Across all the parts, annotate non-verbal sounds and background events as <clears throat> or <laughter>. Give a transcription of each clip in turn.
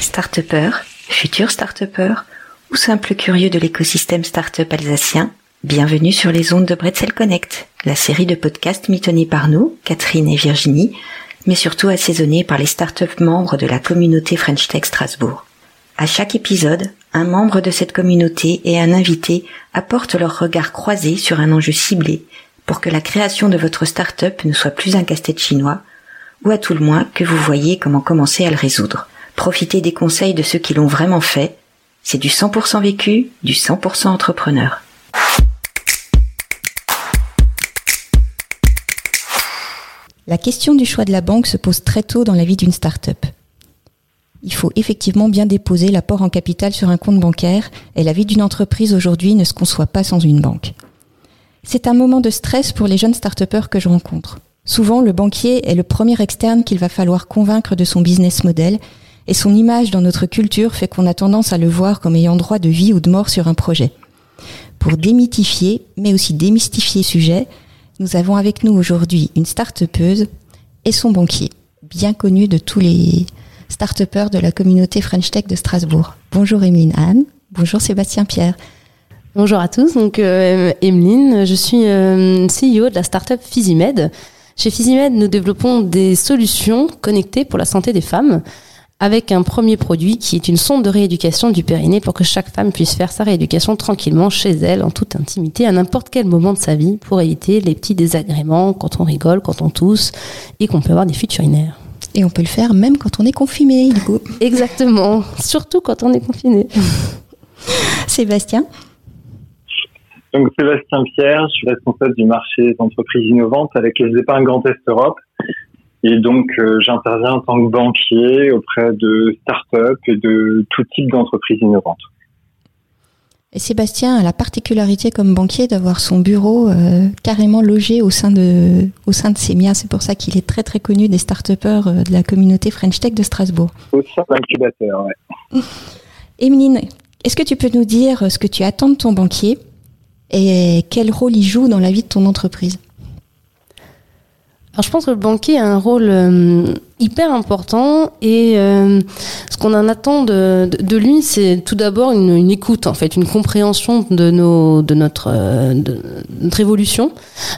Start-upper, futur start-upper ou simple curieux de l'écosystème start-up alsacien, bienvenue sur les ondes de Bretzel Connect, la série de podcasts mitonnés par nous, Catherine et Virginie, mais surtout assaisonnés par les start-up membres de la communauté French Tech Strasbourg. À chaque épisode, un membre de cette communauté et un invité apportent leur regard croisé sur un enjeu ciblé pour que la création de votre start-up ne soit plus un casse-tête chinois, ou à tout le moins que vous voyez comment commencer à le résoudre. Profitez des conseils de ceux qui l'ont vraiment fait. C'est du 100% vécu, du 100% entrepreneur. La question du choix de la banque se pose très tôt dans la vie d'une start-up. Il faut effectivement bien déposer l'apport en capital sur un compte bancaire et la vie d'une entreprise aujourd'hui ne se conçoit pas sans une banque. C'est un moment de stress pour les jeunes start-upers que je rencontre. Souvent, le banquier est le premier externe qu'il va falloir convaincre de son business model et son image dans notre culture fait qu'on a tendance à le voir comme ayant droit de vie ou de mort sur un projet. Pour démythifier, mais aussi démystifier sujet, nous avons avec nous aujourd'hui une start-upeuse et son banquier, bien connu de tous les start-upers de la communauté French Tech de Strasbourg. Bonjour Emeline Anne, bonjour Sébastien Pierre. Bonjour à tous, donc euh, je suis euh, CEO de la start-up Physimed. Chez Physimed, nous développons des solutions connectées pour la santé des femmes avec un premier produit qui est une sonde de rééducation du périnée pour que chaque femme puisse faire sa rééducation tranquillement chez elle, en toute intimité, à n'importe quel moment de sa vie, pour éviter les petits désagréments quand on rigole, quand on tousse, et qu'on peut avoir des fuites urinaires. Et on peut le faire même quand on est confiné, du coup. Exactement, surtout quand on est confiné. <laughs> Sébastien donc Sébastien Pierre, je suis responsable du marché des entreprises innovantes avec les épargnes Grand Est Europe et donc, euh, j'interviens en tant que banquier auprès de start-up et de tout type d'entreprises innovantes. Et Sébastien a la particularité comme banquier d'avoir son bureau euh, carrément logé au sein de, au sein de Semia. C'est pour ça qu'il est très très connu des start-upers euh, de la communauté French Tech de Strasbourg. Au sein d'incubateur, oui. <laughs> Emeline, est-ce que tu peux nous dire ce que tu attends de ton banquier et quel rôle il joue dans la vie de ton entreprise? Alors je pense que le banquier a un rôle euh, hyper important et euh, ce qu'on en attend de, de, lui, c'est tout d'abord une, une, écoute, en fait, une compréhension de, nos, de, notre, euh, de notre évolution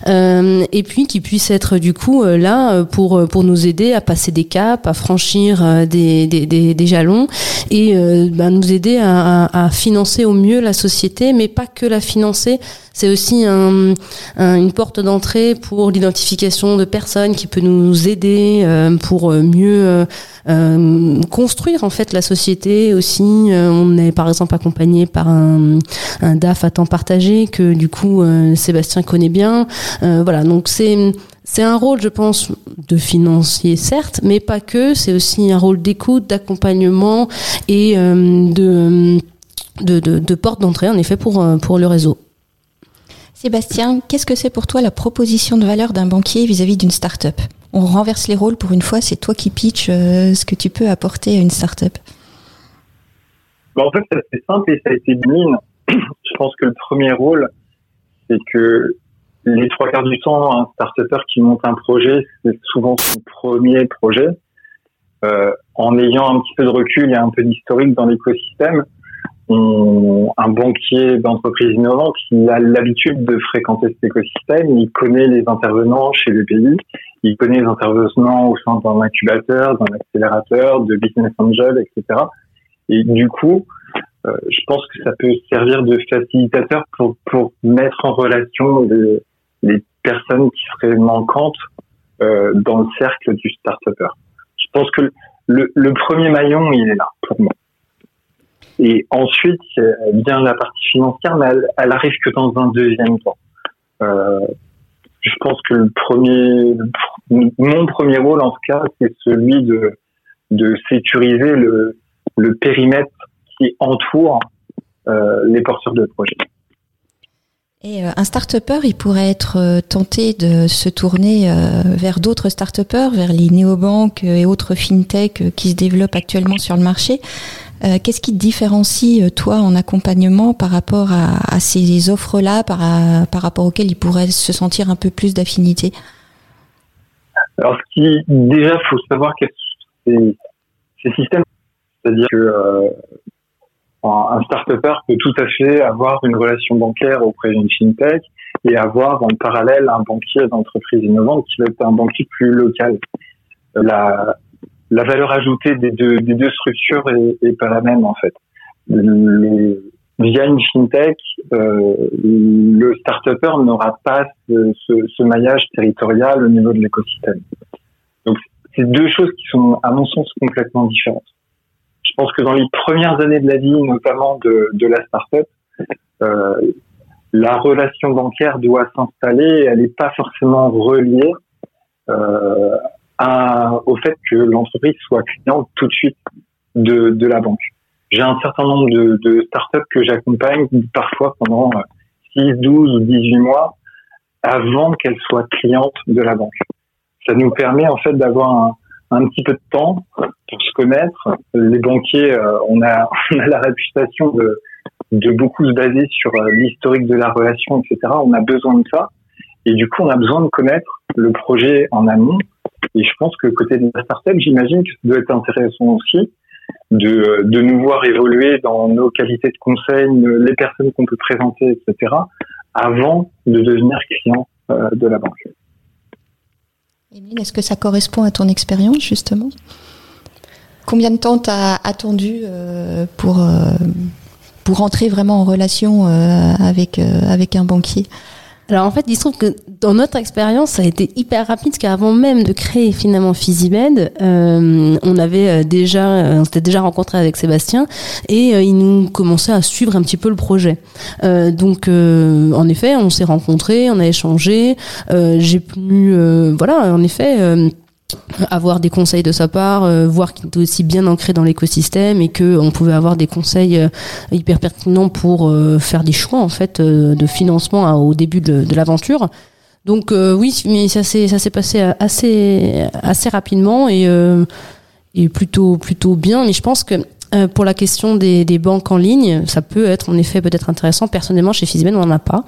euh, et puis qu'il puisse être du coup là pour, pour nous aider à passer des caps, à franchir des, des, des, des jalons et bah, nous aider à, à, financer au mieux la société, mais pas que la financer, c'est aussi un, une porte d'entrée pour l'identification de personnes qui peut nous aider pour mieux euh, euh, construire en fait la société aussi. Euh, on est par exemple accompagné par un, DAF à temps partagé que du coup Sébastien connaît bien. voilà, donc c'est c'est un rôle, je pense, de financier, certes, mais pas que. C'est aussi un rôle d'écoute, d'accompagnement et de, de, de, de, porte d'entrée, en effet, pour, pour le réseau. Sébastien, qu'est-ce que c'est pour toi la proposition de valeur d'un banquier vis-à-vis d'une start-up? On renverse les rôles pour une fois, c'est toi qui pitch euh, ce que tu peux apporter à une start-up bah, En fait, c'est simple et ça a été mine. <clears throat> Je pense que le premier rôle, c'est que les trois quarts du temps, un start-upper qui monte un projet, c'est souvent son premier projet. Euh, en ayant un petit peu de recul et un peu d'historique dans l'écosystème, un banquier d'entreprise innovante, il a l'habitude de fréquenter cet écosystème, il connaît les intervenants chez le pays, il connaît les intervenants au sein d'un incubateur, d'un accélérateur, de business angel, etc. Et du coup, euh, je pense que ça peut servir de facilitateur pour, pour mettre en relation les, les personnes qui seraient manquantes euh, dans le cercle du start-upper. Je pense que le, le premier maillon, il est là pour moi. Et ensuite, bien la partie financière, mais elle, arrive que dans un deuxième temps. Euh, je pense que le premier, mon premier rôle en tout cas, c'est celui de, de sécuriser le, périmètre qui entoure euh, les porteurs de projet. Et euh, un start-upper, il pourrait être euh, tenté de se tourner euh, vers d'autres start-uppers, vers les néobanques et autres fintech qui se développent actuellement sur le marché. Euh, qu'est-ce qui te différencie, euh, toi, en accompagnement par rapport à, ces offres-là, par, par rapport auxquelles il pourrait se sentir un peu plus d'affinité Alors, déjà, il faut savoir que ces, ces systèmes, c'est-à-dire que euh, un start-upper peut tout à fait avoir une relation bancaire auprès d'une fintech et avoir en parallèle un banquier d'entreprise innovante qui va être un banquier plus local. La, la valeur ajoutée des deux, des deux structures est, est pas la même en fait. Le, via une fintech, euh, le start-upper n'aura pas ce, ce, ce, maillage territorial au niveau de l'écosystème. Donc c'est deux choses qui sont à mon sens complètement différentes. Je pense que dans les premières années de la vie, notamment de, de la start-up, euh, la relation bancaire doit s'installer, elle n'est pas forcément reliée euh, au fait que l'entreprise soit cliente tout de suite de, de la banque. J'ai un certain nombre de, de startups que j'accompagne parfois pendant 6, 12 ou 18 mois avant qu'elles soient clientes de la banque. Ça nous permet en fait d'avoir un, un petit peu de temps pour se connaître. Les banquiers, euh, on, a, <laughs> on a la réputation de, de beaucoup se baser sur euh, l'historique de la relation, etc. On a besoin de ça. Et du coup, on a besoin de connaître le projet en amont et je pense que côté de la startup, j'imagine que ça doit être intéressant aussi de, de nous voir évoluer dans nos qualités de conseil, les personnes qu'on peut présenter, etc., avant de devenir client euh, de la banque. Emeline, est-ce que ça correspond à ton expérience justement? Combien de temps t'as attendu euh, pour, euh, pour entrer vraiment en relation avec, avec un banquier? Alors en fait, il se trouve que dans notre expérience, ça a été hyper rapide, parce qu'avant même de créer finalement Physibed, euh, on avait euh, déjà, euh, on s'était déjà rencontré avec Sébastien, et euh, il nous commençait à suivre un petit peu le projet. Euh, donc en effet, on s'est rencontrés, on a échangé, j'ai pu, voilà, en effet avoir des conseils de sa part, euh, voir qu'il était aussi bien ancré dans l'écosystème et que on pouvait avoir des conseils euh, hyper pertinents pour euh, faire des choix en fait de financement hein, au début de, l'aventure. Donc oui, mais ça s'est ça s'est passé assez assez rapidement et et plutôt plutôt bien. Mais je pense que pour la question des, des, banques en ligne, ça peut être en effet peut-être intéressant. Personnellement, chez Fizben, on n'en a pas.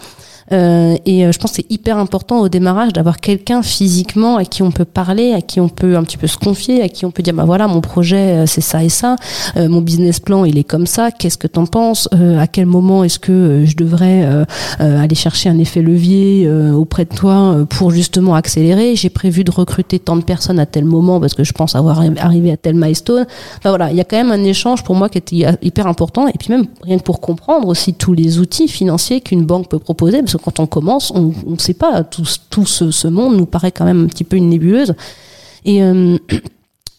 Euh, et euh, je pense que c'est hyper important au démarrage d'avoir quelqu'un physiquement à qui on peut parler, à qui on peut un petit peu se confier, à qui on peut dire bah voilà mon projet euh, c'est ça et ça, mon business plan il est comme ça, qu'est-ce que t'en penses, à quel moment est-ce que je devrais aller chercher un effet levier auprès de toi pour justement accélérer? J'ai prévu de recruter tant de personnes à tel moment parce que je pense avoir arrivé à tel milestone. Enfin voilà, il y a quand même un échange pour moi qui est hyper important et puis même rien que pour comprendre aussi tous les outils financiers qu'une banque peut proposer quand on commence, on ne sait pas. Tout, ce, monde nous paraît quand même un petit peu une nébuleuse. Euh, <clears throat>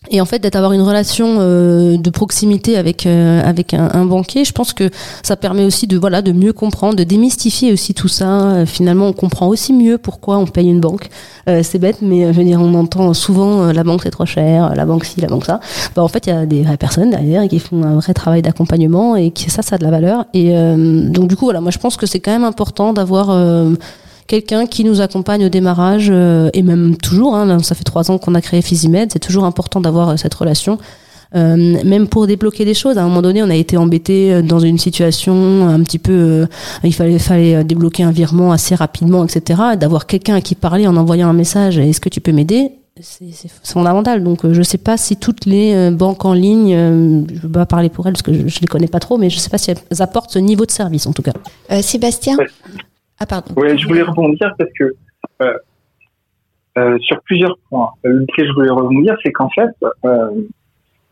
et en fait, d'être avoir une relation euh, de proximité avec euh, avec un, un, banquier, je pense que ça permet aussi de voilà de mieux comprendre, de démystifier aussi tout ça. Euh, finalement, on comprend aussi mieux pourquoi on paye une banque. Euh, c'est bête, mais je veux dire, on entend souvent la banque c'est trop cher, la banque ci, la banque ça. Bah, en fait, il y a des vraies personnes derrière qui font un vrai travail d'accompagnement et qui ça, ça a de la valeur. Et donc du coup, voilà, moi je pense que c'est quand même important d'avoir quelqu'un qui nous accompagne au démarrage euh, et même toujours. Hein, ça fait trois ans qu'on a créé Physimed, c'est toujours important d'avoir euh, cette relation. Euh, même pour débloquer des choses. À un moment donné, on a été embêté dans une situation un petit peu, il fallait, fallait débloquer un virement assez rapidement, etc. D'avoir quelqu'un à qui parler en envoyant un message, est-ce que tu peux m'aider? C'est fondamental. Donc, je ne sais pas si toutes les banques en ligne, je ne veux pas parler pour elles parce que je ne les connais pas trop, mais je ne sais pas si elles apportent ce niveau de service en tout cas. Sébastien, ah. Oui, je voulais rebondir parce que euh, euh, sur plusieurs points. Le que je voulais rebondir, c'est qu'en fait, euh,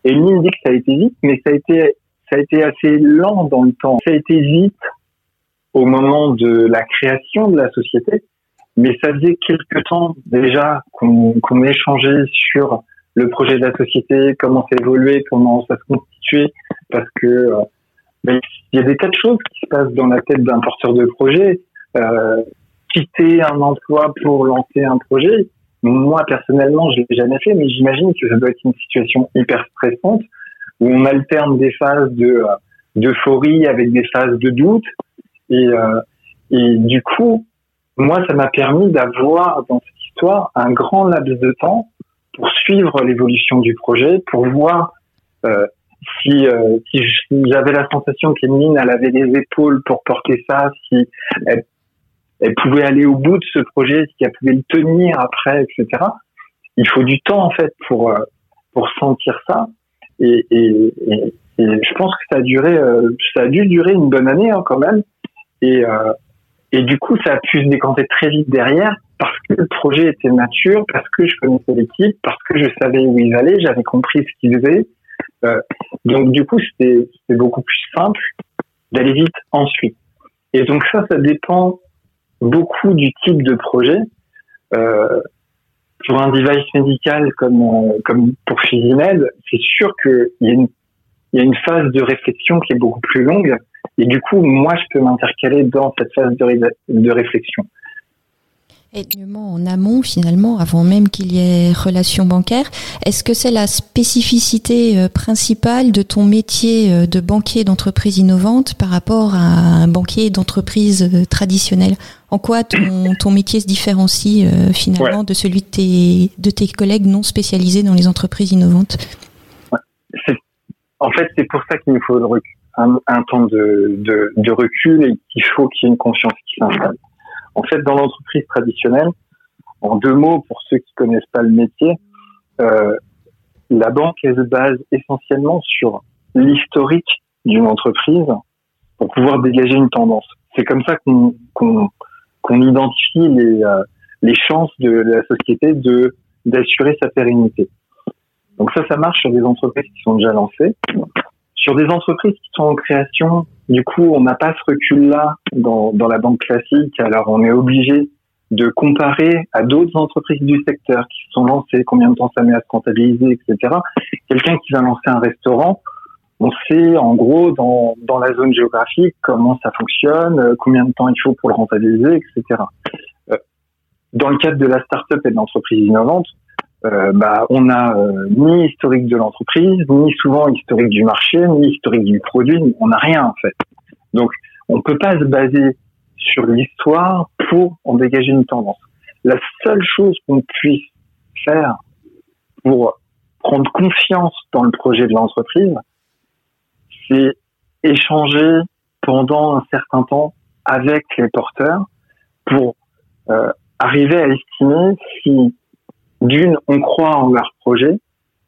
Eline dit que ça a été vite, mais ça a été, ça a été assez lent dans le temps. Ça a été vite au moment de la création de la société, mais ça faisait quelque temps déjà qu'on qu'on échangeait sur le projet de la société, comment ça évoluait, comment ça se constituait, parce que euh, ben, il y a des tas de choses qui se passent dans la tête d'un porteur de projet. Euh, quitter un emploi pour lancer un projet, moi personnellement, je l'ai jamais fait, mais j'imagine que ça doit être une situation hyper stressante où on alterne des phases de euh, d'euphorie avec des phases de doute. Et euh, et du coup, moi, ça m'a permis d'avoir dans cette histoire un grand laps de temps pour suivre l'évolution du projet, pour voir si, j'avais la sensation qu'Emeline avait les épaules pour porter ça, si elle, elle, pouvait aller au bout de ce projet, si elle pouvait le tenir après, etc. Il faut du temps en fait pour euh, pour sentir ça. Et, et, et, je pense que ça a duré, euh, ça a dû durer une bonne année hein, quand même. Et euh, et du coup, ça a pu se décanter très vite derrière parce que le projet était mature, parce que je connaissais l'équipe, parce que je savais où ils allaient, j'avais compris ce qu'ils faisaient. Euh, donc du coup, c'était beaucoup plus simple d'aller vite ensuite. Et donc ça, ça dépend beaucoup du type de projet. Euh, pour un device médical comme euh, comme pour Physimed, c'est sûr qu'il y a une y a une phase de réflexion qui est beaucoup plus longue. Et du coup, moi, je peux m'intercaler dans cette phase de réflexion. Et en amont, finalement, avant même qu'il y ait relation bancaire, est-ce que c'est la spécificité euh, principale de ton métier euh, de banquier d'entreprise innovante par rapport à un banquier d'entreprise euh, traditionnelle En quoi ton, ton, métier se différencie finalement de celui de tes, de tes collègues non spécialisés dans les entreprises innovantes? En fait, c'est pour ça qu'il nous faut un, un temps de, de, de recul et qu'il faut qu'il y ait une conscience qui s'installe. En fait, dans l'entreprise traditionnelle, en deux mots pour ceux qui connaissent pas le métier, euh, la banque elle se base essentiellement sur l'historique d'une entreprise pour pouvoir dégager une tendance. C'est comme ça qu'on identifie les, euh, les chances de, la société de d'assurer sa pérennité. Donc ça, ça marche sur des entreprises qui sont déjà lancées. Sur des entreprises qui sont en création, du coup, on n'a pas ce recul-là dans, dans la banque classique. Alors, on est obligé de comparer à d'autres entreprises du secteur qui se sont lancées, combien de temps ça met à se comptabiliser, etc. Quelqu'un qui va lancer un restaurant, on sait en gros dans, dans la zone géographique comment ça fonctionne, euh, combien de temps il faut pour le rentabiliser, etc. Euh, dans le cadre de la start-up et de l'entreprise innovante, euh, bah, on a euh, ni historique de l'entreprise, ni souvent historique du marché, ni historique du produit, on n'a rien en fait. Donc, on peut pas se baser sur l'histoire pour en dégager une tendance. La seule chose qu'on puisse faire pour prendre confiance dans le projet de l'entreprise, c'est échanger pendant un certain temps avec les porteurs pour euh, arriver à estimer si d'une, on croit en leur projet.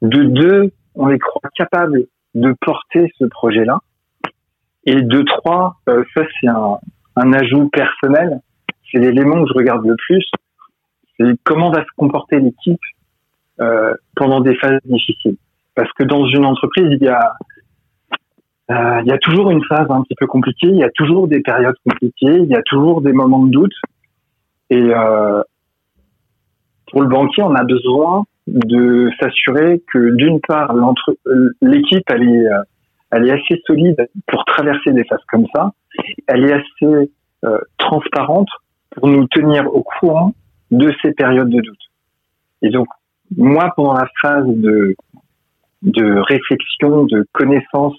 De deux, on les croit capables de porter ce projet-là. Et de trois, euh, ça c'est un, un, ajout personnel. C'est l'élément que je regarde le plus. C'est comment va se comporter l'équipe euh, pendant des phases difficiles. Parce que dans une entreprise, il y a euh, il y a toujours une phase un petit peu compliquée, il y a toujours des périodes compliquées, il y a toujours des moments de doute. Et, euh, pour le banquier, on a besoin de s'assurer que d'une part, l'équipe, elle est, euh, elle est assez solide pour traverser des phases comme ça. Elle est assez euh, transparente pour nous tenir au courant de ces périodes de doute. Et donc, moi, pendant la phase de, de réflexion, de connaissance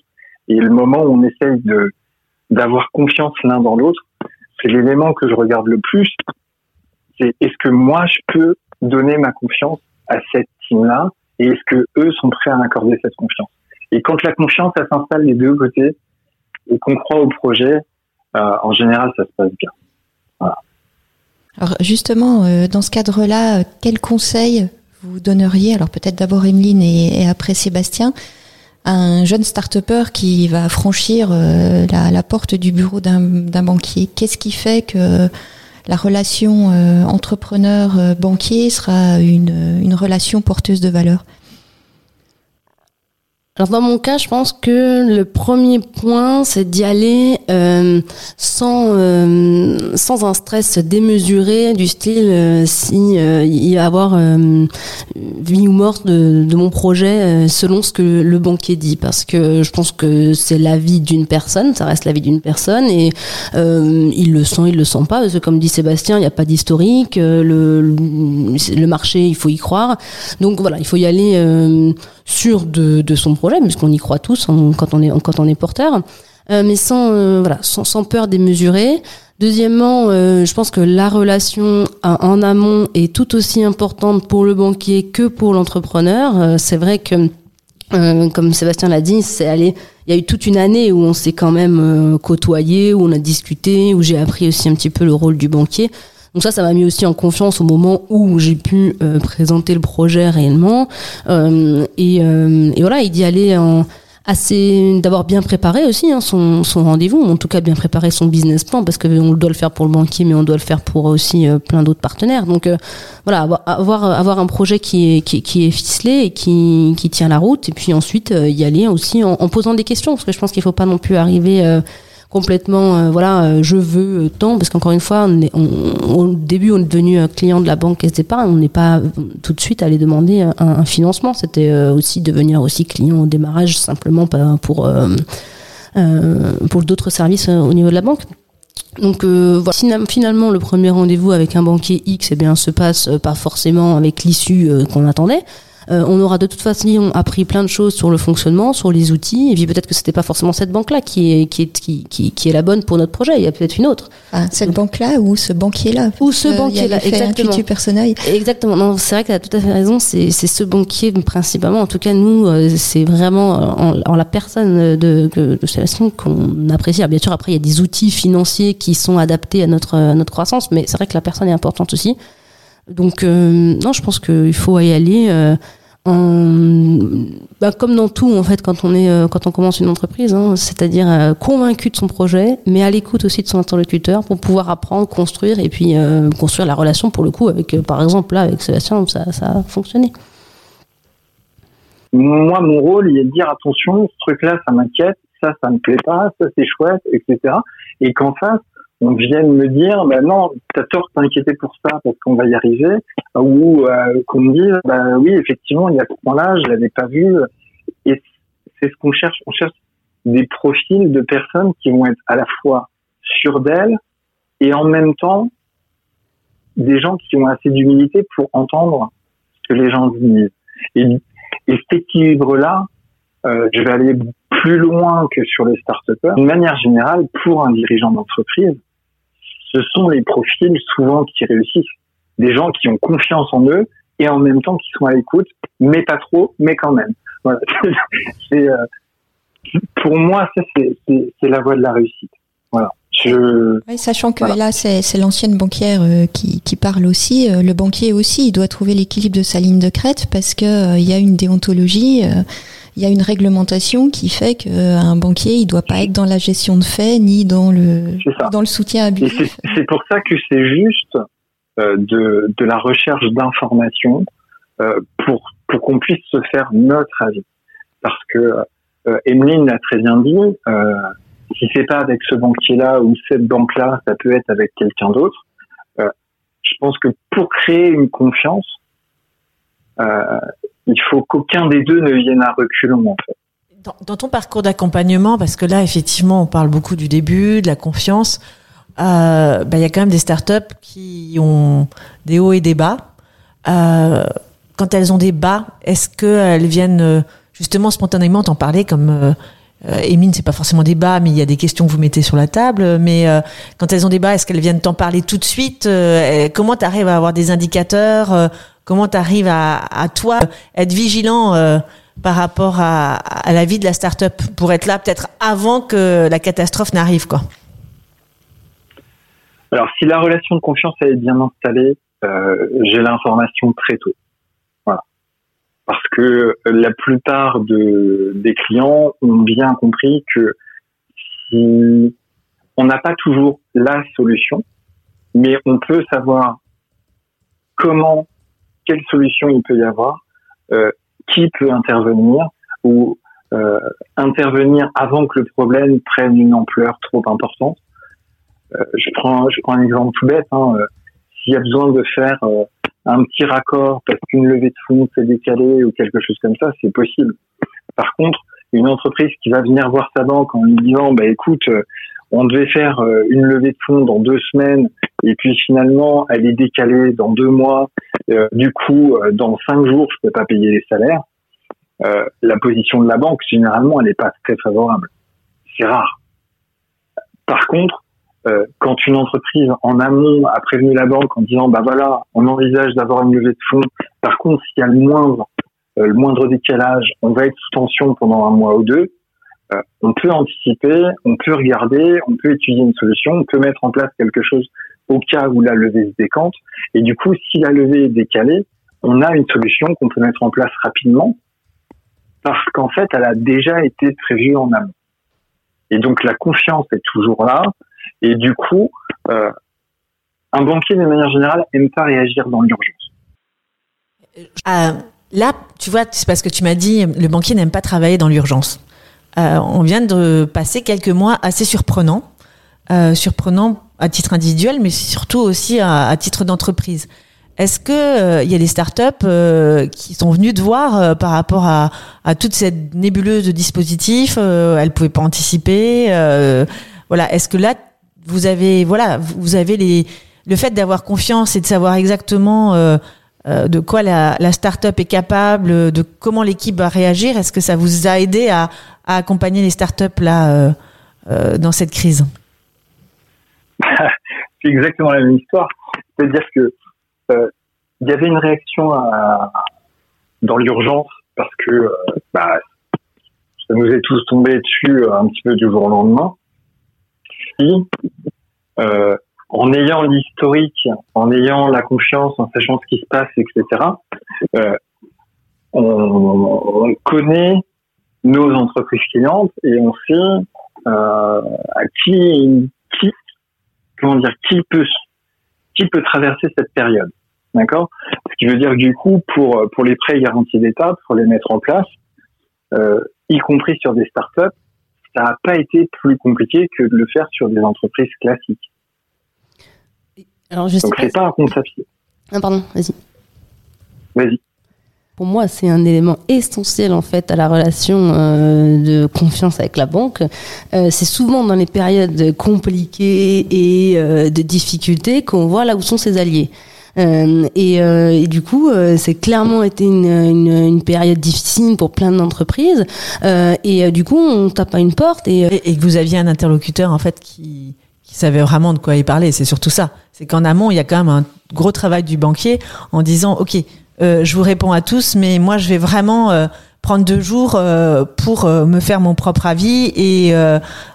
et le moment où on essaye de d'avoir confiance l'un dans l'autre, c'est l'élément que je regarde le plus. C'est est-ce que moi je peux donner ma confiance à cette team-là et est-ce que eux sont prêts à m'accorder cette confiance. Et quand la confiance, s'installe des deux côtés et qu'on croit au projet, euh, en général, ça se passe bien. Alors justement, euh, dans ce cadre-là, euh, quel conseil vous donneriez, alors peut-être d'abord Emeline et, et, après Sébastien, à un jeune start-upper qui va franchir la, la, porte du bureau d'un banquier? Qu'est-ce qui fait que la relation euh, entrepreneur-banquier sera une, une relation porteuse de valeur alors dans mon cas, je pense que le premier point, c'est d'y aller euh, sans euh, sans un stress démesuré du style euh, si il va y avoir vie ou mort de, de mon projet selon ce que le banquier dit, parce que je pense que c'est la vie d'une personne, ça reste la vie d'une personne et il le sent, il le sent pas, parce que comme dit Sébastien, il n'y a pas d'historique, le, le marché, il faut y croire, donc voilà, il faut y aller sûr de, de son projet, puisqu'on y croit tous quand, on est, quand on est porteur, euh, mais sans, euh, voilà, sans, sans, peur démesurée. Deuxièmement, euh, je pense que la relation en amont est tout aussi importante pour le banquier que pour l'entrepreneur. c'est vrai que comme Sébastien l'a dit, c'est allé. Il y a eu toute une année où on s'est quand même côtoyé, où on a discuté, où j'ai appris aussi un petit peu le rôle du banquier. Donc ça, ça m'a mis aussi en confiance au moment où j'ai pu euh, présenter le projet réellement. Euh, et, et, voilà, et d'y aller en, assez d'avoir bien préparé aussi hein, son, son rendez-vous, en tout cas bien préparé son business plan parce que on doit le faire pour le banquier, mais on doit le faire pour aussi euh, plein d'autres partenaires. Donc euh, voilà, avoir avoir un projet qui est qui, qui est ficelé et qui, qui tient la route, et puis ensuite euh, y aller aussi en, en, posant des questions parce que je pense qu'il faut pas non plus arriver complètement, euh, voilà, euh, je veux euh, tant, parce qu'encore une fois, on est, au début, on est devenu client de la banque Caisse d'épargne, on n'est pas tout de suite allé demander un, un financement. C'était aussi devenir aussi client au démarrage, simplement pour pour d'autres services au niveau de la banque. Donc voilà. finalement, le premier rendez-vous avec un banquier X, eh bien, se passe pas forcément avec l'issue qu'on attendait. Euh, on aura de toute façon appris plein de choses sur le fonctionnement, sur les outils, et puis peut-être que c'était pas forcément cette banque-là qui est, qui, est, qui, qui, est la bonne pour notre projet, il y a peut-être une autre. Ah, cette banque-là ou ce banquier-là? Ou ce banquier-là, exactement. personnel. Exactement, non, c'est vrai qu'elle a tout à fait raison, c'est ce banquier principalement, en tout cas nous, euh, c'est vraiment en, la personne de, de, de Sébastien qu'on apprécie. bien sûr, après, il y a des outils financiers qui sont adaptés à notre, à notre croissance, mais c'est vrai que la personne est importante aussi. Donc euh, non, je pense qu'il faut y aller euh, bah, comme dans tout en fait quand on est euh, quand on commence une entreprise, hein, c'est-à-dire convaincu de son projet, mais à l'écoute aussi de son interlocuteur pour pouvoir apprendre, construire et puis construire la relation pour le coup avec par exemple là avec Sébastien, ça, ça a fonctionné. Moi, mon rôle, il est de dire attention, ce truc-là, ça m'inquiète, ça, ça me plaît pas, ça, c'est chouette, etc. Et qu'en face, on vienne me dire bah non t'as tort de t'inquiéter pour ça parce qu'on va y arriver. Ou euh, qu'on me dise bah oui effectivement il y a ce point-là je l'avais pas vu. Et c'est ce qu'on cherche. On cherche des profils de personnes qui vont être à la fois sûres d'elles et en même temps des gens qui ont assez d'humilité pour entendre ce que les gens disent. Et, et cet équilibre là euh, je vais aller plus loin que sur les start-upers. De manière générale, pour un dirigeant d'entreprise, ce sont les profils souvent qui réussissent. Des gens qui ont confiance en eux et en même temps qui sont à l'écoute, mais pas trop, mais quand même. Voilà. <laughs> c'est, euh, pour moi, ça, c'est la voie de la réussite. Voilà. Je... Oui, sachant que là, c'est l'ancienne banquière euh, qui, qui, parle aussi. Euh, le banquier aussi, il doit trouver l'équilibre de sa ligne de crête parce que il y a une déontologie il y a une réglementation qui fait qu'un banquier, il doit pas être dans la gestion de faits ni dans le dans le soutien abusif. C'est pour ça que c'est juste euh, de, de la recherche d'informations euh, pour pour qu'on puisse se faire notre avis. Parce que euh, Emeline l'a très bien dit, euh, si c'est pas avec ce banquier-là ou cette banque-là, ça peut être avec quelqu'un d'autre. Euh, je pense que pour créer une confiance, euh, il faut qu'aucun des deux ne vienne à reculons en fait. Dans, ton parcours d'accompagnement, parce que là effectivement on parle beaucoup du début, de la confiance, euh, bah, il y a quand même des startups qui ont des hauts et des bas. Euh, quand elles ont des bas, est-ce qu'elles viennent euh, justement spontanément t'en parler comme euh, Émine, c'est pas forcément des bas, mais il y a des questions que vous mettez sur la table. Mais euh, quand elles ont des bas, est-ce qu'elles viennent t'en parler tout de suite? Comment tu arrives à avoir des indicateurs Comment tu arrives à, toi être vigilant euh, par rapport à, la vie de la start-up pour être là peut-être avant que la catastrophe n'arrive quoi? Alors si la relation de confiance est bien installée, euh, j'ai l'information très tôt. Parce que la plupart de, des clients ont bien compris que si on n'a pas toujours la solution, mais on peut savoir comment quelle solution il peut y avoir, euh, qui peut intervenir ou euh, intervenir avant que le problème prenne une ampleur trop importante. Euh, je prends je prends un exemple tout bête. Hein, S'il y a besoin de faire un petit raccord parce qu'une levée de fonds s'est décalée ou quelque chose comme ça, c'est possible. Par contre, une entreprise qui va venir voir sa banque en lui disant, bah écoute, on devait faire une levée de fonds dans deux semaines et puis finalement elle est décalée dans deux mois. Euh, du coup, euh, dans cinq jours, je peux pas payer les salaires. la position de la banque, généralement, elle n'est pas très favorable. C'est rare. Par contre, quand une entreprise en amont a prévenu la banque en disant bah voilà, on envisage d'avoir une levée de fonds. Par contre, s'il y a le moindre le moindre décalage, on va être sous tension pendant un mois ou deux. on peut anticiper, on peut regarder, on peut étudier une solution, on peut mettre en place quelque chose au cas où la levée se décante. Et du coup, si la levée est décalée, on a une solution qu'on peut mettre en place rapidement parce qu'en fait, elle a déjà été prévue en amont. Et donc la confiance est toujours là. Et du coup, euh, un banquier de manière générale aime pas réagir dans l'urgence. Euh, là, tu vois, c'est parce que tu m'as dit le banquier n'aime pas travailler dans l'urgence. Euh, on vient de passer quelques mois assez surprenants, surprenants à titre individuel, mais surtout aussi à, titre d'entreprise. Est-ce que il euh, y a des startups euh, qui sont venues te voir euh, par rapport à, à, toute cette nébuleuse de dispositifs Elles pouvaient pas anticiper. voilà. Est-ce que là, vous avez, voilà, vous avez les, le fait d'avoir confiance et de savoir exactement de quoi la, la startup est capable, de comment l'équipe va réagir. Est-ce que ça vous a aidé à, à accompagner les startups là dans cette crise? <laughs> C'est exactement la même histoire. C'est-à-dire que euh, il y avait une réaction à, dans l'urgence parce que euh, bah, ça nous est tous tombé dessus euh, un petit peu du jour au lendemain. Et, euh, en ayant l'historique, en ayant la confiance, en sachant ce qui se passe, etc., on, on, connaît nos entreprises clientes et on sait à qui, qui, comment dire, qui peut, qui peut traverser cette période. D'accord? Ce qui veut dire que du coup, pour, pour les prêts garantis d'État, pour les mettre en place, euh, y compris sur des startups, ça n'a pas été plus compliqué que de le faire sur des entreprises classiques. Alors, je Donc, c'est pas un compte à pied. Ah, pardon, vas-y. Vas-y. Pour moi, c'est un élément essentiel en fait à la relation euh, de confiance avec la banque. Euh, c'est souvent dans les périodes compliquées et euh, de difficultés qu'on voit là où sont ses alliés. Et, du coup, c'est clairement été une, période difficile pour plein d'entreprises. et du coup, on tape à une porte et, et, que vous aviez un interlocuteur en fait qui qui savait vraiment de quoi il parlait. C'est surtout ça. C'est qu'en amont, il y a quand même un gros travail du banquier en disant, ok, je vous réponds à tous, mais moi, je vais vraiment prendre deux jours pour me faire mon propre avis et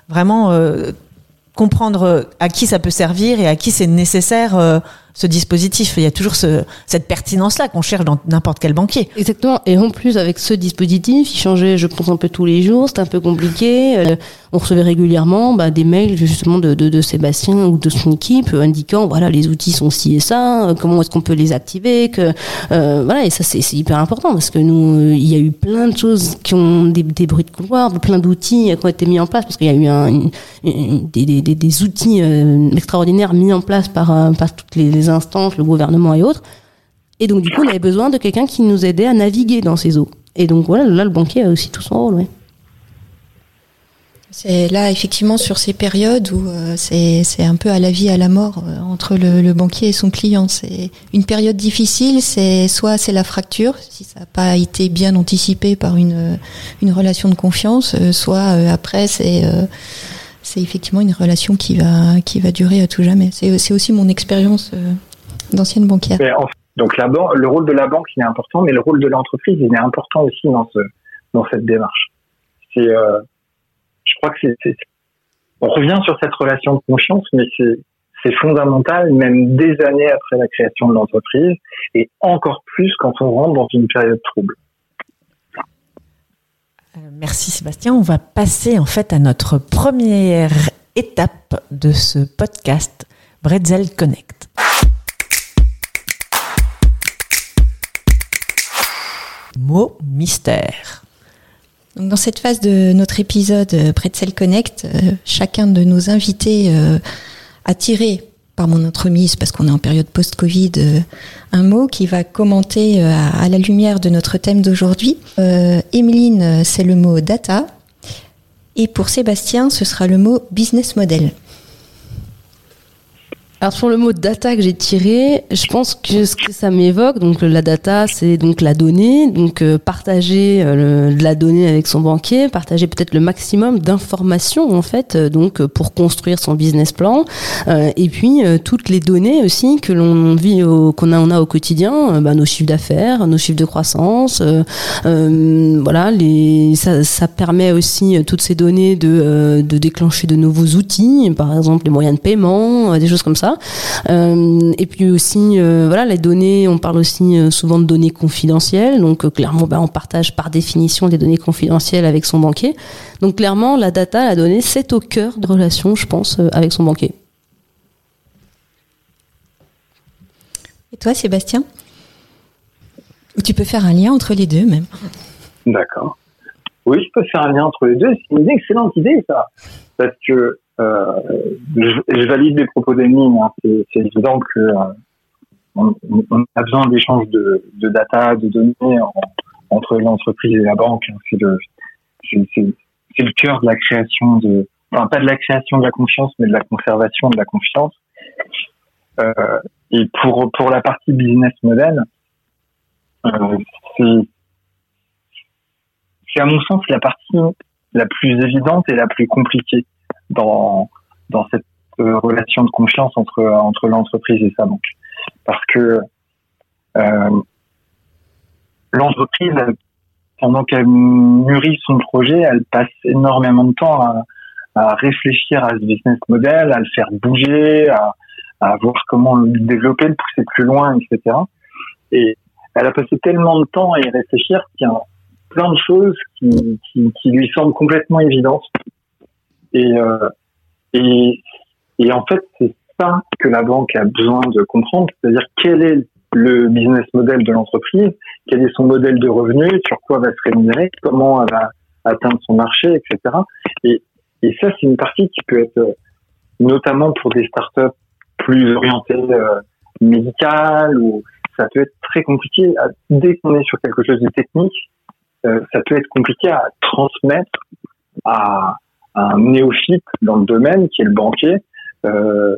vraiment comprendre à qui ça peut servir et à qui c'est nécessaire ce dispositif. Il y a toujours ce, cette pertinence-là qu'on cherche dans n'importe quel banquier. Exactement. Et en plus, avec ce dispositif, il changeait, je pense, un peu tous les jours. C'était un peu compliqué. Euh, on recevait régulièrement bah, des mails justement de, Sébastien ou de son équipe euh, indiquant voilà les outils sont ci et ça. Euh, comment est-ce qu'on peut les activer voilà. Et ça, c'est hyper important parce que nous, il y a eu plein de choses qui ont des, bruits de couloir, plein d'outils qui ont été mis en place parce qu'il y a eu des, outils extraordinaires mis en place par, par toutes les instances, le gouvernement et autres. Et donc, du coup, on avait besoin de quelqu'un qui nous aidait à naviguer dans ces eaux. Et donc, voilà, là, le banquier a aussi tout son rôle. C'est là, effectivement, sur ces périodes où euh, c'est un peu à la vie, à la mort euh, entre le, banquier et son client. C'est une période difficile, c'est soit c'est la fracture, si ça n'a pas été bien anticipé par une, une relation de confiance, euh, soit après c'est c'est effectivement une relation qui va, qui va durer à tout jamais. C'est aussi mon expérience euh, d'ancienne banquière. donc la le rôle de la banque il est important, mais le rôle de l'entreprise il est important aussi dans, ce, dans cette démarche. Euh, je crois que c'est, on revient sur cette relation de confiance, mais c'est, c'est fondamental même des années après la création de l'entreprise et encore plus quand on rentre dans une période trouble. Euh, merci Sébastien. On va passer en fait à notre première étape de ce podcast Bretzel Connect. Mot mystère. dans cette phase de notre épisode Bretzel Connect, euh, chacun de nos invités euh, a tiré par mon entremise, parce qu'on est en période post-Covid, euh, un mot qui va commenter euh, à, la lumière de notre thème d'aujourd'hui. Euh, Emeline, c'est le mot data. Et pour Sébastien, ce sera le mot business model. Alors sur le mot data que j'ai tiré, je pense que ce que ça m'évoque, donc la data, c'est donc la donnée, donc euh, partager euh, la donnée avec son banquier, partager peut-être le maximum d'informations en fait, euh, donc pour construire son business plan, et puis toutes les données aussi que l'on vit, qu'on a, a au quotidien, bah, nos chiffres d'affaires, nos chiffres de croissance, voilà, les, ça, ça, permet aussi toutes ces données de, de déclencher de nouveaux outils, par exemple les moyens de paiement, des choses comme ça. Euh, et puis aussi, euh, voilà, les données, on parle aussi euh, souvent de données confidentielles. Donc clairement, ben, on partage par définition des données confidentielles avec son banquier. Donc clairement, la data, la donnée, c'est au cœur de relation, je pense, avec son banquier. Et toi, Sébastien? Ou tu peux faire un lien entre les deux même? D'accord. Oui, je peux faire un lien entre les deux. C'est une excellente idée, ça. Parce que euh, je, valide les propos d'Emile. Hein. C'est évident que euh, a besoin d'échanges de, data, de données entre l'entreprise et la banque. Hein. C'est le, cœur de la création de, enfin pas de la création de la confiance, mais de la conservation de la confiance. Euh, et pour la partie business model, c'est à mon sens la partie la plus évidente et la plus compliquée dans dans cette euh, relation de confiance entre entre l'entreprise et sa banque, parce que euh, l'entreprise pendant qu'elle mûrit son projet, elle passe énormément de temps à, à, réfléchir à ce business model, à le faire bouger, à, à voir comment le développer, le pousser plus loin, etc. Et elle a passé tellement de temps à y réfléchir qu'il y a plein de choses qui, qui, qui lui semblent complètement évidentes et, euh, et, et en fait, c'est ça que la banque a besoin de comprendre, c'est-à-dire quel est le business model de l'entreprise, quel est son modèle de revenus, sur quoi va se rémunérer, comment elle va atteindre son marché, etc. Et, et ça, c'est une partie qui peut être notamment pour des startups plus orientées euh, médicales ou ça peut être très compliqué à, dès qu'on est sur quelque chose de technique, euh, ça peut être compliqué à transmettre à, un néophyte dans le domaine qui est le banquier. Euh,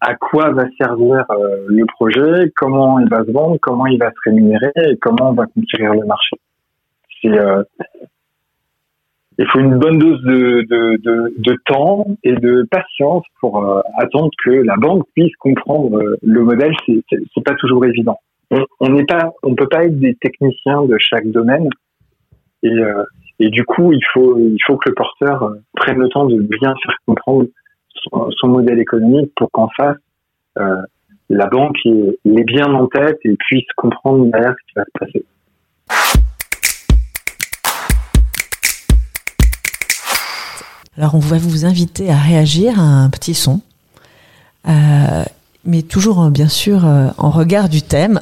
à quoi va servir euh, le projet, comment il va se vendre, comment il va se rémunérer? Et comment on va conquérir le marché? Euh, il faut une bonne dose de, de, de, temps et de patience pour euh, attendre que la banque puisse comprendre le modèle. C'est, pas toujours évident. On n'est pas, on peut pas être des techniciens de chaque domaine et et du coup, il faut, il faut que le porteur euh, prenne le temps de bien faire comprendre son, modèle économique pour qu'en face, euh, la banque l'ait bien en tête et puisse comprendre derrière ce qui va se passer. Alors, on va vous inviter à réagir à un petit son, euh, mais toujours, bien sûr, en regard du thème.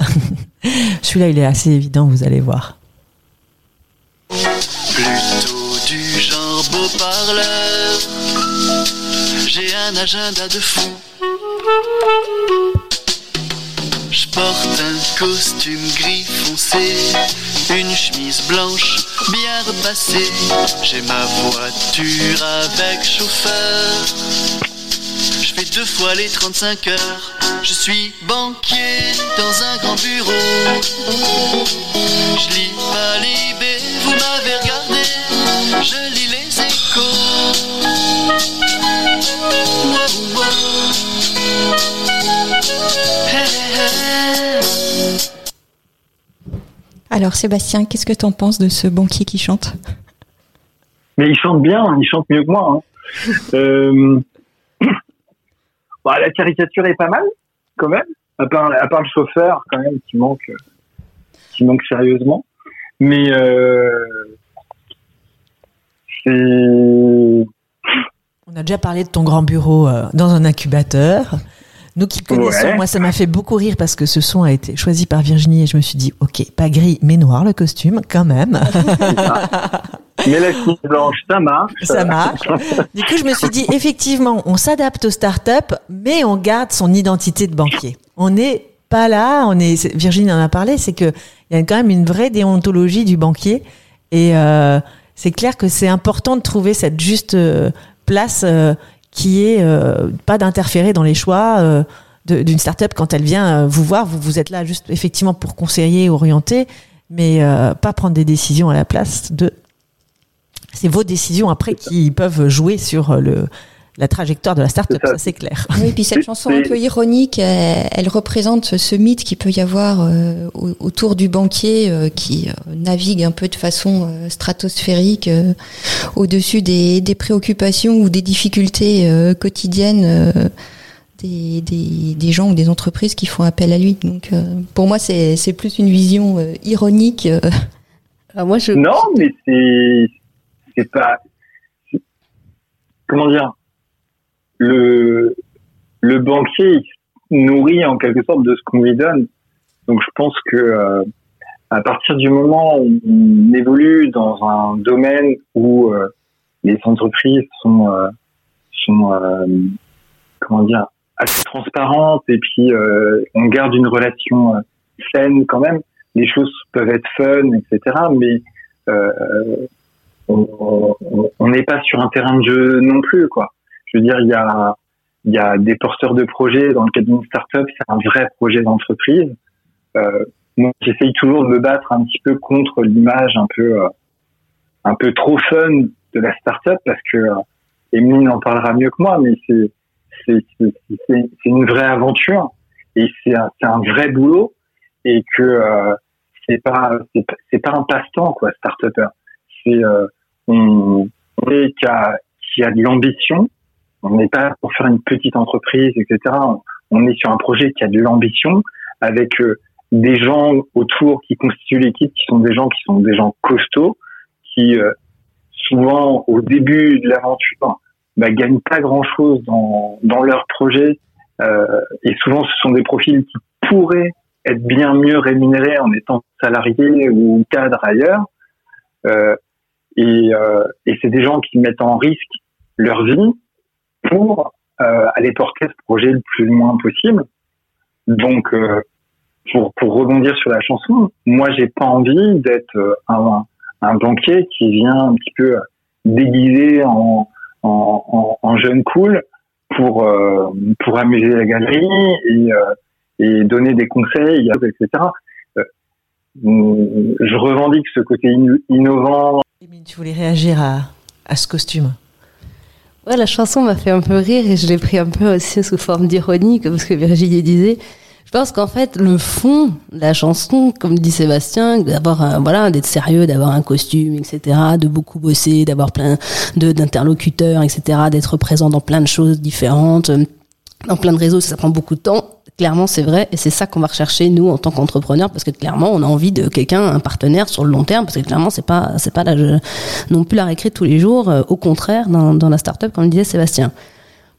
<laughs> Celui-là, il est assez évident, vous allez voir. J'ai un agenda de fou. Je porte un costume gris foncé, une chemise blanche bien repassée. J'ai ma voiture avec chauffeur. Je fais deux fois les 35 heures. Je suis banquier dans un grand bureau. Je lis pas Libé, vous m'avez regardé. Je lis. Alors Sébastien, qu'est-ce que tu en penses de ce banquier qui chante? Mais il chante bien, il chante mieux que moi. Hein. <laughs> euh, <clears throat> bah, la caricature est pas mal, quand même. À part, à part le chauffeur, quand même, qui manque, qui manque sérieusement. Mais euh, c'est. On a déjà parlé de ton grand bureau euh, dans un incubateur. Nous qui connaissons, moi ça m'a fait beaucoup rire parce que ce son a été choisi par Virginie et je me suis dit, ok, pas gris mais noir le costume quand même. mais la couleur blanche, ça marche. Ça marche. Du coup, je me suis dit, effectivement, on s'adapte aux startups, mais on garde son identité de banquier. On n'est pas là, on est, Virginie en a parlé, c'est que il y a quand même une vraie déontologie du banquier et euh, c'est clair que c'est important de trouver cette juste euh, place euh, qui est euh, pas d'interférer dans les choix, d'une start-up quand elle vient vous voir. Vous, vous êtes là juste effectivement pour conseiller, orienter, mais euh, pas prendre des décisions à la place de. C'est vos décisions après qui peuvent jouer sur le, la trajectoire de la start-up, C'est ça. ça c'est clair. Oui, puis cette chanson un peu ironique, elle, elle représente ce mythe qu'il peut y avoir euh, au- autour du banquier euh, qui euh, navigue un peu de façon euh, stratosphérique euh, au-dessus des, des préoccupations ou des difficultés euh, quotidiennes euh, des, des, des gens ou des entreprises qui font appel à lui. Donc, euh, pour moi, c'est c'est plus une vision euh, ironique. euh. Alors moi, je. Non, mais c'est c'est pas comment dire? Le le banquier il nourrit en quelque sorte de ce qu'on lui donne. Donc je pense que euh, à partir du moment où on évolue dans un domaine où euh, les entreprises sont euh, sont euh, comment dire assez transparentes et puis euh, on garde une relation euh, saine quand même. Les choses peuvent être fun, etc. Mais on n'est pas sur un terrain de jeu non plus, quoi. Je veux dire, il y a, il y a des porteurs de projets dans le cadre d'une start-up, c'est un vrai projet d'entreprise. Euh, moi, j'essaye toujours de me battre un petit peu contre l'image un peu, euh, un peu trop fun de la start-up parce que euh, Emeline en parlera mieux que moi, mais c'est, c'est, c'est, c'est- une vraie aventure et c'est un, c'est un vrai boulot et que euh, c'est pas, c'est c'est pas un passe-temps, quoi, start-upper. C'est, euh, on, on est qui a, qui a de l'ambition. On n'est pas pour faire une petite entreprise, etc. On, est sur un projet qui a de l'ambition avec euh, des gens autour qui constituent l'équipe, qui sont des gens qui sont des gens costauds, qui euh, souvent au début de l'aventure bah, gagnent pas grand-chose dans, dans leur projet. Euh, et souvent, ce sont des profils qui pourraient être bien mieux rémunérés en étant salariés ou cadres ailleurs. Euh, et, euh, et c'est des gens qui mettent en risque leur vie pour euh, aller porter ce projet le plus loin possible. Donc, euh, pour, pour rebondir sur la chanson, moi, j'ai pas envie d'être euh, un, un banquier qui vient un petit peu déguisé en, en, en, jeune cool pour euh, pour amuser la galerie et, euh, et donner des conseils, etc. Euh, je revendique ce côté in- innovant, tu voulais réagir à, à ce costume? Ouais, la chanson m'a fait un peu rire et je l'ai pris un peu aussi sous forme d'ironie, comme ce que Virginie disait. Je pense qu'en fait, le fond de la chanson, comme dit Sébastien, d'avoir voilà, d'être sérieux, d'avoir un costume, etc., de beaucoup bosser, d'avoir plein de, d'interlocuteurs, etc., d'être présent dans plein de choses différentes, dans plein de réseaux, ça prend beaucoup de temps. Clairement, c'est vrai, et c'est ça qu'on va rechercher nous en tant qu'entrepreneurs, parce que clairement, on a envie de quelqu'un, un partenaire sur le long terme, parce que clairement, c'est pas, c'est pas la, non plus la récré tous les jours. euh, au contraire, dans, dans la startup, comme le disait Sébastien.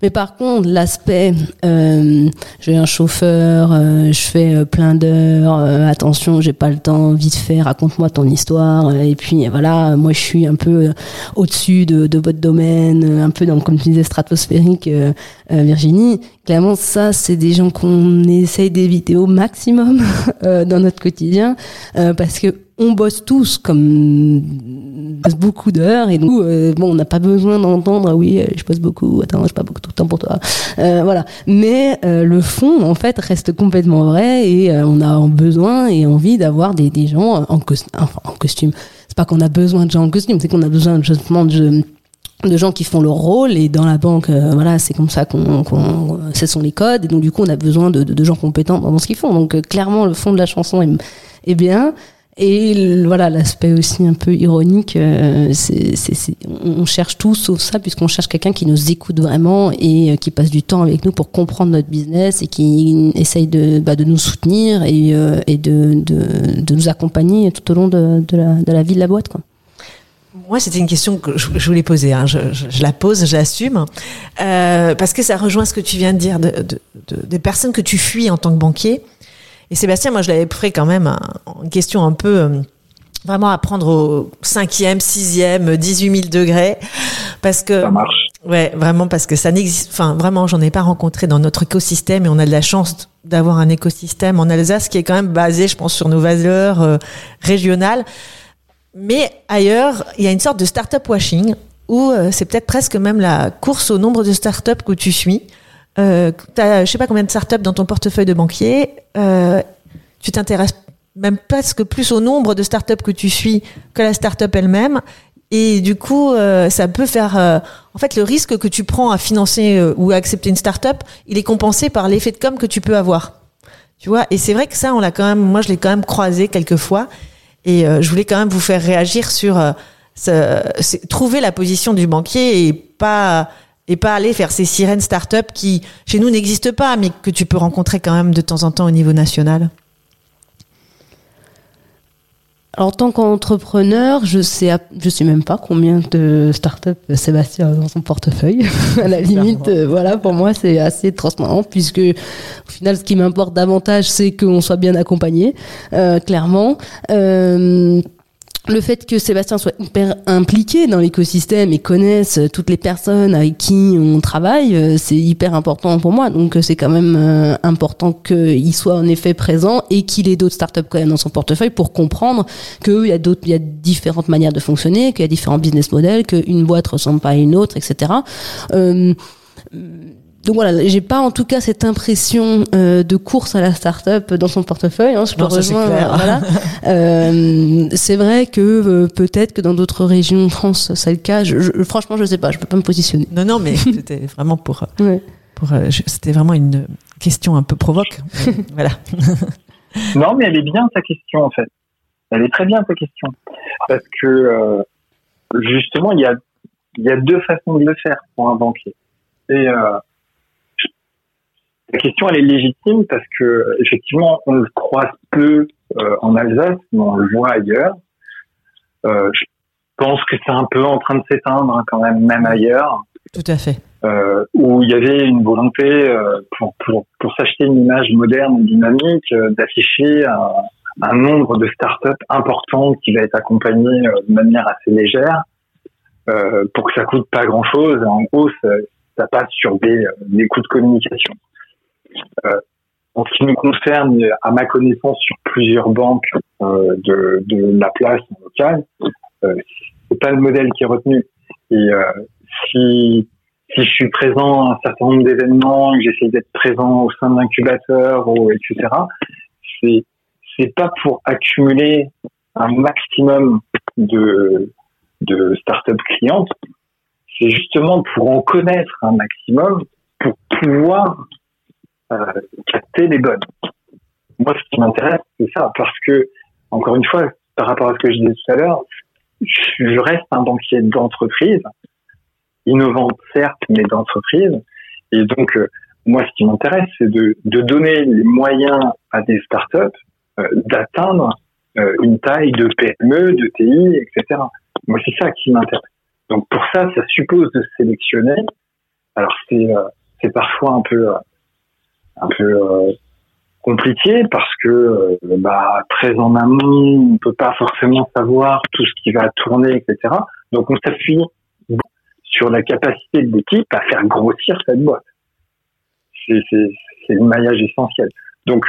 Mais par contre, l'aspect, euh, j'ai un chauffeur, euh, je fais euh, plein d'heures, euh, attention, j'ai pas le temps, vite fait, raconte-moi ton histoire. euh, et puis voilà, moi je suis un peu euh, au-dessus de, de votre domaine, un peu dans, comme tu disais, stratosphérique, Virginie. Clairement, ça, c'est des gens qu'on essaye d'éviter au maximum <laughs> dans notre quotidien, parce que on bosse tous comme beaucoup d'heures et donc euh, bon on n'a pas besoin d'entendre ah oui euh, je bosse beaucoup attends j'ai pas beaucoup de temps pour toi. Euh, voilà. Mais euh, le fond en fait reste complètement vrai et euh, on a besoin et envie d'avoir des, des gens en, cos- enfin, en costume. C'est pas qu'on a besoin de gens en costume c'est qu'on a besoin justement de de gens qui font leur rôle et dans la banque euh, voilà c'est comme ça qu'on qu'on ce sont les codes et donc du coup on a besoin de, de, de gens compétents dans ce qu'ils font. Donc euh, clairement le fond de la chanson est, est bien et voilà l'aspect aussi un peu ironique euh, c'est c'est- c'est- on cherche tout sauf ça puisqu'on cherche quelqu'un qui nous écoute vraiment et euh, qui passe du temps avec nous pour comprendre notre business et qui essaye de bah, de nous soutenir et, euh, et de, de de nous accompagner tout au long de, la de la vie de la boîte quoi Moi, c'était une question que je, je voulais poser. hein. Je, je- je la pose, j'assume. Euh, parce que ça rejoint ce que tu viens de dire de- des personnes que tu fuis en tant que banquier. Et Sébastien, moi, je l'avais pris quand même un- une question un peu euh, vraiment à prendre au cinquième, sixième, 18 000 degrés. Parce que. ça marche. Ouais, vraiment parce que ça n'existe. Enfin, vraiment, j'en ai pas rencontré dans notre écosystème et on a de la chance d'avoir un écosystème en Alsace qui est quand même basé, je pense, sur nos valeurs euh, régionales. Mais ailleurs, il y a une sorte de startup washing où euh, c'est peut-être presque même la course au nombre de startups que tu suis. Euh, tu as, je sais pas combien de startups dans ton portefeuille de banquier, euh, tu t'intéresses même presque plus au nombre de startups que tu suis que la startup elle-même. Et du coup, euh, ça peut faire. euh, en fait, le risque que tu prends à financer euh, ou à accepter une startup, il est compensé par l'effet de com que tu peux avoir. Tu vois Et c'est vrai que ça, on l'a quand même. Moi, je l'ai quand même croisé quelques fois. Et euh, je voulais quand même vous faire réagir sur euh, ce- trouver la position du banquier et pas et pas aller faire ces sirènes start-up qui chez nous n'existent pas, mais que tu peux rencontrer quand même de temps en temps au niveau national. Alors, en tant qu'entrepreneur, je sais, je sais même pas combien de startups Sébastien a dans son portefeuille. <laughs> à la limite, euh, voilà, pour moi, c'est assez transparent puisque, au final, ce qui m'importe davantage, c'est qu'on soit bien accompagné, euh, clairement. Euh, le fait que Sébastien soit hyper impliqué dans l'écosystème et connaisse toutes les personnes avec qui on travaille, euh, c'est hyper important pour moi. Donc euh, c'est quand même euh, important qu'il soit en effet présent et qu'il ait d'autres startups quand même dans son portefeuille pour comprendre qu'il y a d'autres, il y a différentes manières de fonctionner, qu'il y a différents business models, qu'une boîte ressemble pas à une autre, etc. Euh, donc voilà, j'ai pas en tout cas cette impression euh, de course à la start-up dans son portefeuille. Hein, je c'est euh, voilà. <laughs> Euh, c'est vrai que euh, peut-être que dans d'autres régions de France, c'est le cas. Je, je- franchement, je sais pas. Je peux pas me positionner. Non, non, mais <laughs> c'était vraiment pour, euh, Ouais. pour euh, je- c'était vraiment une question un peu provoque. <laughs> Voilà. Non, mais elle est bien ta question en fait. Elle est très bien ta question parce que euh, justement il y a il y a deux façons de le faire pour un banquier. Et euh, la question elle est légitime parce que effectivement on le croise peu euh, en Alsace, mais on le voit ailleurs. Euh, je pense que c'est un peu en train de s'éteindre hein, quand même, même ailleurs Tout à fait. euh, où il y avait une volonté pour, pour, pour s'acheter une image moderne et dynamique, d'afficher un, un nombre de startups importantes qui va être accompagné de manière assez légère pour que ça coûte pas grand-chose. En gros, ça, ça passe sur des, des coûts de communication. Euh, en ce qui nous concerne, à ma connaissance, sur plusieurs banques euh, de, la place locale, euh, c'est pas le modèle qui est retenu. Et euh, si si je suis présent à un certain nombre d'événements, j'essaie d'être présent au sein de l'incubateur, etc., c'est c'est pas pour accumuler un maximum de de startups clientes, c'est justement pour en connaître un maximum pour pouvoir euh, capter les bonnes. Moi, ce qui m'intéresse, c'est ça, parce que encore une fois, par rapport à ce que je disais tout à l'heure, je reste un banquier d'entreprise innovante, certes, mais d'entreprise. Et donc, euh, moi, ce qui m'intéresse, c'est de, de donner les moyens à des startups euh, d'atteindre euh, une taille de PME, de TI, etc. Moi, c'est ça qui m'intéresse. Donc, pour ça, ça suppose de sélectionner. Alors, c'est c'est parfois un peu un peu euh, compliqué parce que euh, bah, très en amont, on peut pas forcément savoir tout ce qui va tourner, etc. Donc, on s'appuie sur la capacité de l'équipe à faire grossir cette boîte. C'est le maillage essentiel. Donc,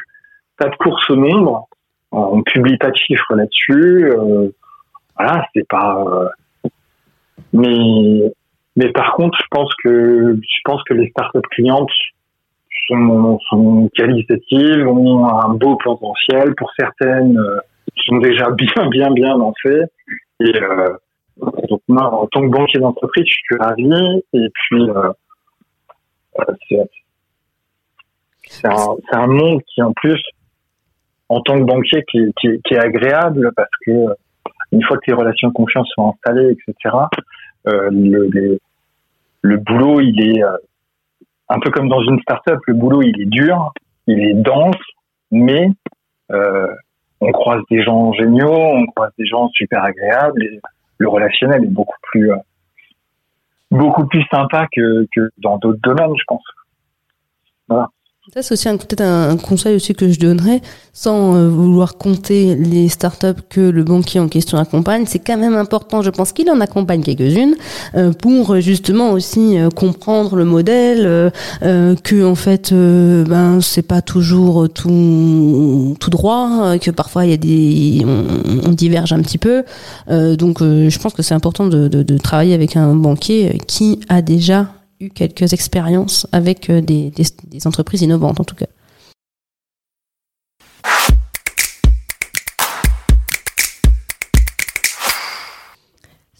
pas de course au nombre, on publie pas de chiffres là-dessus. euh, voilà, c'est pas. mais mais par contre, je pense que je pense que les startups clientes sont, qualitatives, ont un beau potentiel. Pour certaines, euh, sont déjà bien bien bien lancées. Et euh, donc moi, en tant que banquier d'entreprise, je suis ravi. Et puis, euh, euh, c'est un, monde qui, en plus, en tant que banquier, qui, est- agréable parce que une fois que les relations de confiance sont installées, etc., le, boulot, il est un peu comme dans une start-up. Le boulot, il est dur, il est dense, mais euh, on croise des gens géniaux, on croise des gens super agréables. Et, le relationnel est beaucoup plus euh, beaucoup plus sympa que, que dans d'autres domaines, je pense. Ça, c'est aussi peut-être un, conseil aussi que je donnerais, sans euh, vouloir compter les startups que le banquier en question accompagne. C'est quand même important, je pense qu'il en accompagne quelques-unes, euh, pour euh, justement aussi comprendre le modèle, que en fait, ben c'est pas toujours tout tout droit, que parfois il y a des on, on diverge un petit peu. Donc, je pense que c'est important de, de, de travailler avec un banquier qui a déjà eu quelques expériences avec euh, des, entreprises innovantes en tout cas.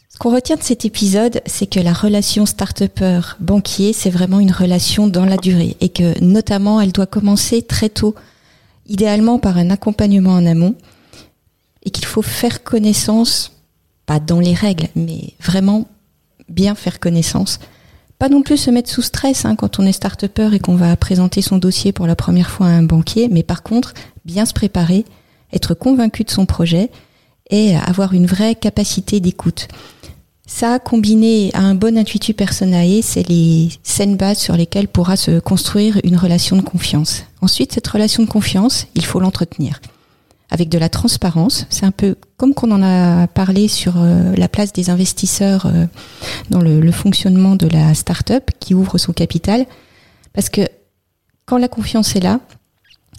Ce qu'on retient de cet épisode, c'est que la relation start-upper-banquier, c'est vraiment une relation dans la durée et que notamment elle doit commencer très tôt, idéalement par un accompagnement en amont et qu'il faut faire connaissance, pas dans les règles, mais vraiment bien faire connaissance. Pas non plus se mettre sous stress hein, quand on est start-upper et qu'on va présenter son dossier pour la première fois à un banquier, mais par contre, bien se préparer, être convaincu de son projet et avoir une vraie capacité d'écoute. Ça, combiné à un bon intuitu personae, c'est les saines bases sur lesquelles pourra se construire une relation de confiance. Ensuite, cette relation de confiance, il faut l'entretenir avec de la transparence. C'est un peu comme qu'on en a parlé sur euh, la place des investisseurs euh, dans le, fonctionnement de la start-up qui ouvre son capital. Parce que quand la confiance est là,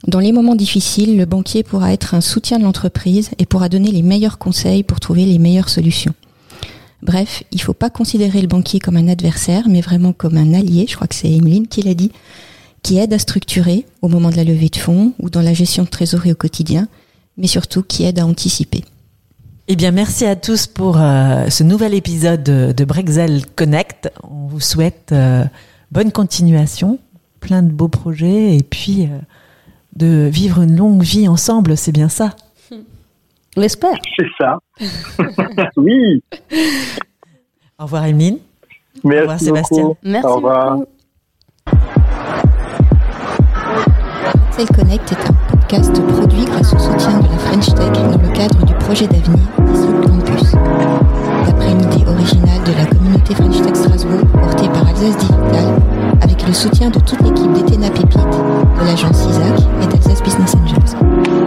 dans les moments difficiles, le banquier pourra être un soutien de l'entreprise et pourra donner les meilleurs conseils pour trouver les meilleures solutions. Bref, il ne faut pas considérer le banquier comme un adversaire, mais vraiment comme un allié, je crois que c'est Emeline qui l'a dit, qui aide à structurer au moment de la levée de fonds ou dans la gestion de trésorerie au quotidien, mais surtout qui aide à anticiper. Eh bien, merci à tous pour euh, ce nouvel épisode de, de, Brexel Connect. On vous souhaite euh, bonne continuation, plein de beaux projets et puis euh, de vivre une longue vie ensemble, c'est bien ça On <laughs> l'espère. C'est ça. <laughs> oui. Au revoir, Emeline. Merci Au revoir, Sébastien. beaucoup. Merci Au revoir. beaucoup. Cell Connect est un produit grâce au soutien de la French Tech dans le cadre du projet d'avenir Disrupt Campus. D'après une idée originale de la communauté French Tech Strasbourg portée par Alsace Digital, avec le soutien de toute l'équipe d'Etena Pépite, de l'agence ISAC et d'Alsace Business Angels.